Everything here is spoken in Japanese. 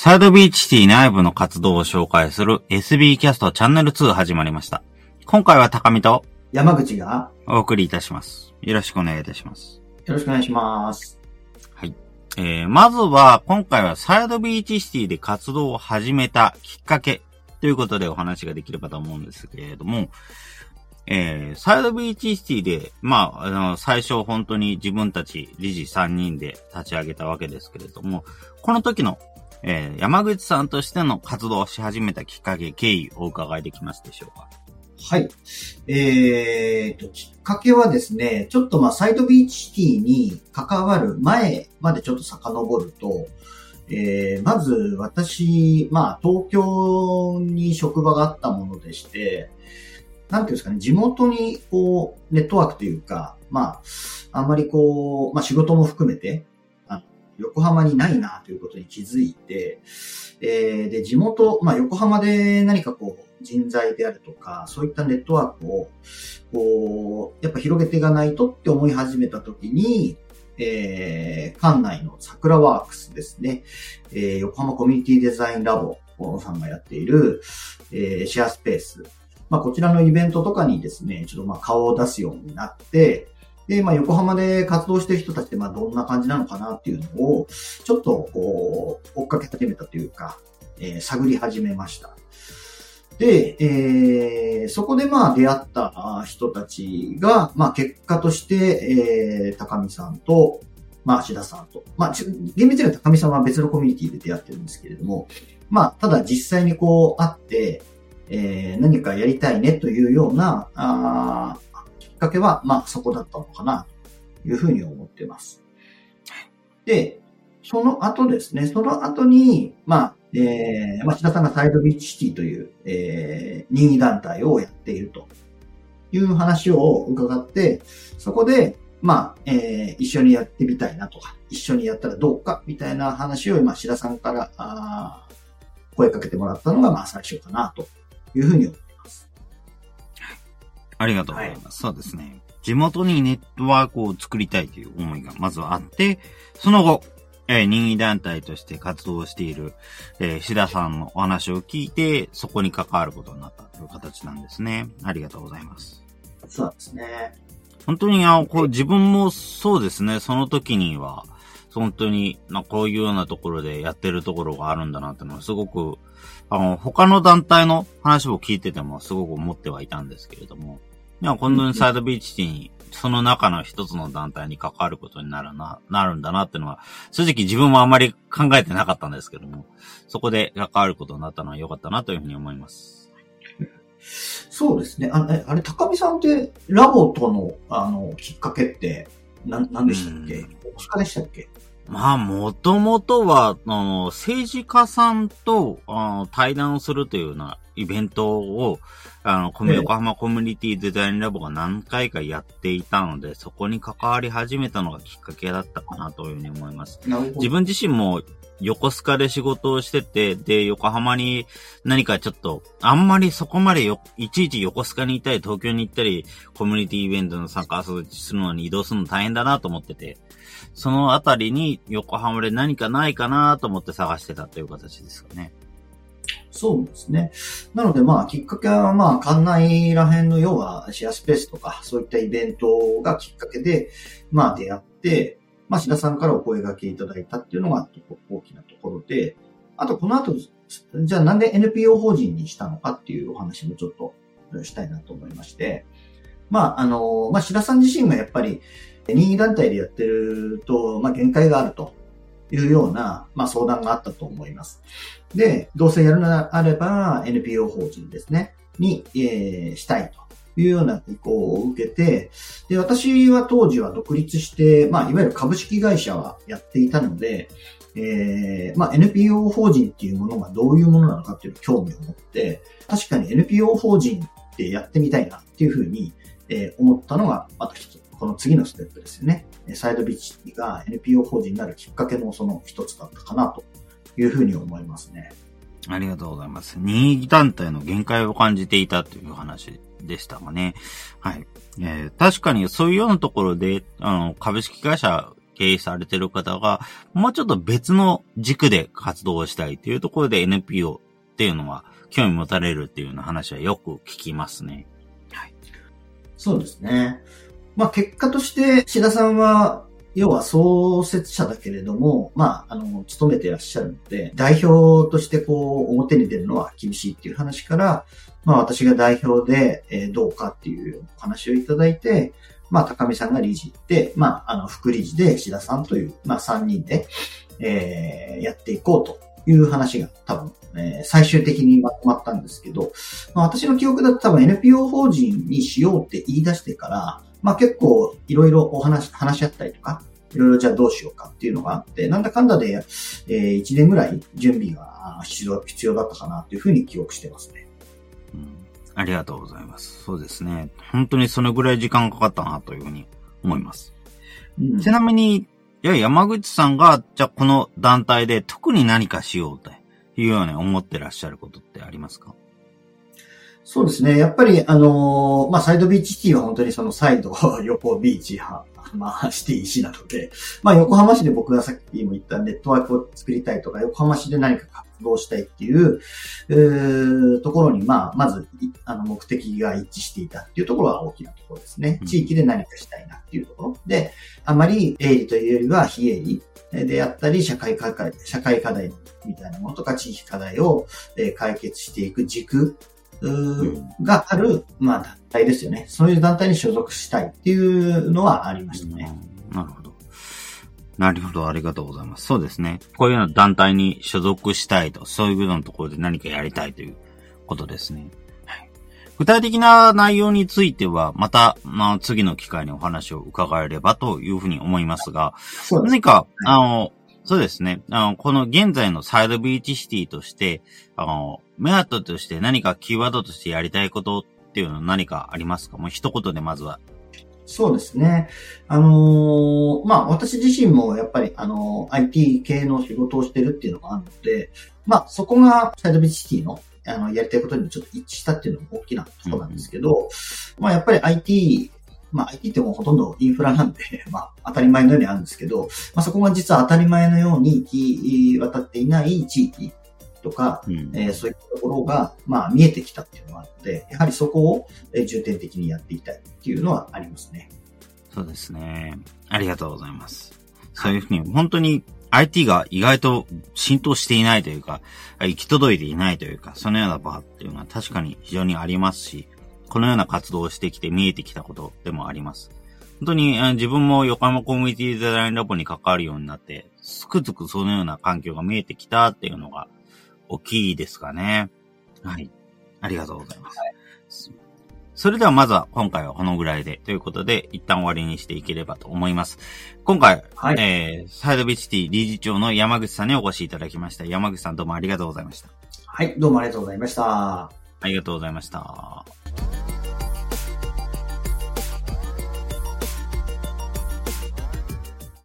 サイドビーチシティ内部の活動を紹介する SB キャストチャンネル2始まりました。今回は高見と山口がお送りいたします。よろしくお願いいたします。よろしくお願いします。はい。えー、まずは、今回はサイドビーチシティで活動を始めたきっかけということでお話ができればと思うんですけれども、えー、サイドビーチシティで、まあ、あの、最初本当に自分たち理事3人で立ち上げたわけですけれども、この時の、えー、山口さんとしての活動をし始めたきっかけ、経緯をお伺いできますでしょうか？はい。えーと、きっかけはですね、ちょっとまあ、サイドビーチシティに関わる前までちょっと遡ると、えー、まず私、まあ、東京に職場があったものでして、なんていうんですかね、地元にこう、ネットワークというか、まあ、あんまりこう、まあ仕事も含めて、横浜にないなということに気づいて、えーで、地元、まあ横浜で何かこう、人材であるとか、そういったネットワークを、こう、やっぱ広げていかないとって思い始めたときに、えー、館内の桜ワークスですね、えー横浜コミュニティデザインラボさんがやっている、えーシェアスペース、まあ、こちらのイベントとかにですね、ちょっとまあ顔を出すようになって、で、まあ、横浜で活動してる人たちって、まあ、どんな感じなのかなっていうのを、ちょっと、こう、追っかけ始めたというか、えー探り始めました。で、えーそこでまあ出会った人たちが、まあ結果として、えー高見さんと、まあ、芦田さんと。まあ、厳密には高見さんは別のコミュニティで出会ってるんですけれども、まあ、ただ実際にこう会って、えー何かやりたいねというような、あっかけは、まあ、そこだったのかな、というふうに思っています。で、その後ですね、その後に、まあ、えー、町田さんがサイドビーチシティという、えー、任意団体をやっているという話を伺って、そこで、まあ、えー、一緒にやってみたいなとか、一緒にやったらどうか、みたいな話を、今、志田さんから、あ声かけてもらったのが、まあ、最初かな、というふうに思います。ありがとうございます。そうですね。地元にネットワークを作りたいという思いがまずはあって、その後、えー任意団体として活動している、えー、志田さんのお話を聞いて、そこに関わることになったという形なんですね。ありがとうございます。そうですね。本当に、あの、こう、自分もそうですね、その時には、本当に、なこういうようなところでやってるところがあるんだなってのは、すごく、あの、他の団体の話を聞いてても、すごく思ってはいたんですけれども、いや、本当にサイドビーチに、その中の一つの団体に関わることになるな、なるんだなっていうのは、正直自分もあまり考えてなかったんですけども、そこで関わることになったのは良かったなというふうに思います。そうですね。あえあれ、高見さんって、ラボとの、あの、きっかけって、なん、なんでしたっけ？うんでしたっけ？まあ、もともとは、あの、政治家さんと、あの、対談をするというようなイベントを、あの、ええ横浜コミュニティデザインラボが何回かやっていたので、そこに関わり始めたのがきっかけだったかなというふうに思います。自分自身も横須賀で仕事をしてて、で、横浜に何かちょっと、あんまりそこまでよ、いちいち横須賀に行ったり、東京に行ったり、コミュニティイベントの参加するのに移動するの大変だなと思ってて、そのあたりに横浜で何かないかなと思って探してたという形ですかね。そうですね。なので、まあ、きっかけは、まあ、館内ら辺の要はシェアスペースとか、そういったイベントがきっかけで、まあ、出会って、まあ、志田さんからお声掛けいただいたっていうのが大きなところで、あと、この後、じゃあなんで NPO 法人にしたのかっていうお話もちょっとしたいなと思いまして、まあ、あの、まあ、志田さん自身がやっぱり、任意団体でやってると、まあ、限界があるというような、まあ、相談があったと思います。で、どうせやるのであれば NPO 法人ですね、に、えーしたいというような意向を受けて、で、私は当時は独立して、まあ、いわゆる株式会社はやっていたので、えーまあ、NPO 法人っていうものがどういうものなのかっていう興味を持って、確かに NPO 法人ってやってみたいなっていうふうに、えー思ったのが、また一つ、この次のステップですよね。えーサイドビッチが NPO 法人になるきっかけのその一つだったかなというふうに思いますね。ありがとうございます。任意団体の限界を感じていたという話でしたがね。はい。えー確かにそういうようなところで、あの、株式会社経営されてる方が、もうちょっと別の軸で活動をしたいというところで NPO っていうのは興味持たれるっていうような話はよく聞きますね。はい。そうですね。まあ結果として、志田さんは、要は創設者だけれども、まあ、あの、勤めていらっしゃるので、代表としてこう、表に出るのは厳しいっていう話から、まあ私が代表で、えー、どうかっていう話をいただいて、まあ高見さんが理事で、まああの副理事で志田さんという、まあ3人で、えー、やっていこうという話が多分、えー、最終的にまとまったんですけど、まあ私の記憶だと多分 NPO 法人にしようって言い出してから、まあ結構いろいろお話、話し合ったりとか、いろいろじゃあどうしようかっていうのがあって、なんだかんだで、えー、1年ぐらい準備が必要必要だったかなというふうに記憶してますね。ありがとうございます。そうですね。本当にそのぐらい時間かかったなというふうに思います。うん、ちなみに、いや、山口さんが、じゃあこの団体で特に何かしようというように思ってらっしゃることってありますか？そうですね。やっぱり、あのー、まあ、サイドビーチシティは本当にそのサイド、横ビーチ派、まあ、シティ市なので、まあ、横浜市で僕がさっきも言ったネットワークを作りたいとか、横浜市で何か動したいっていう、えー、ところに、まあ、まず、あの、目的が一致していたっていうところは大きなところですね。地域で何かしたいなっていうところ。で、あまり営利というよりは非営利であったり、社会課題、社会課題みたいなものとか、地域課題を解決していく軸がある、まあ、団体ですよね。そういう団体に所属したいっていうのはありましたね。なるほど。なるほど、ありがとうございます。そうですね。こういうような団体に所属したいと、そういうようなところで何かやりたいということですね。はい、具体的な内容については、また、まあ、次の機会にお話を伺えればというふうに思いますが、す何か、あの、そうですね。あの、この現在のサイドビーチシティとして、あの、メアットとして何かキーワードとしてやりたいことっていうのは何かありますか？もう一言でまずはそうですね。あのー、まあ、私自身もやっぱり、あのー、IT 系の仕事をしてるっていうのがあるので、まあ、そこがサイドビッチシティの、あの、やりたいことにちょっと一致したっていうのも大きなことなんですけど、うん、まあ、やっぱり IT、まあ IT ってもうほとんどインフラなんで、まあ当たり前のようにあるんですけど、まあそこが実は当たり前のように行き渡っていない地域とか、うん、えー、そういったところが、まあ、見えてきたっていうのがあるので、やはりそこを重点的にやっていきたいっていうのはありますね。そうですね。ありがとうございます。そういうふうに、本当に IT が意外と浸透していないというか、行き届いていないというか、そのような場っていうのは確かに非常にありますし、このような活動をしてきて見えてきたことでもあります。本当に自分も横浜コミュニティデザインラボに関わるようになって、つくづくそのような環境が見えてきたっていうのが大きいですかね。はい。ありがとうございます。はい、それではまずは今回はこのぐらいでということで一旦終わりにしていければと思います。今回、はい、えー、サイドビチティ理事長の山口さんにお越しいただきました。山口さんどうもありがとうございました。はい、どうもありがとうございました。ありがとうございました。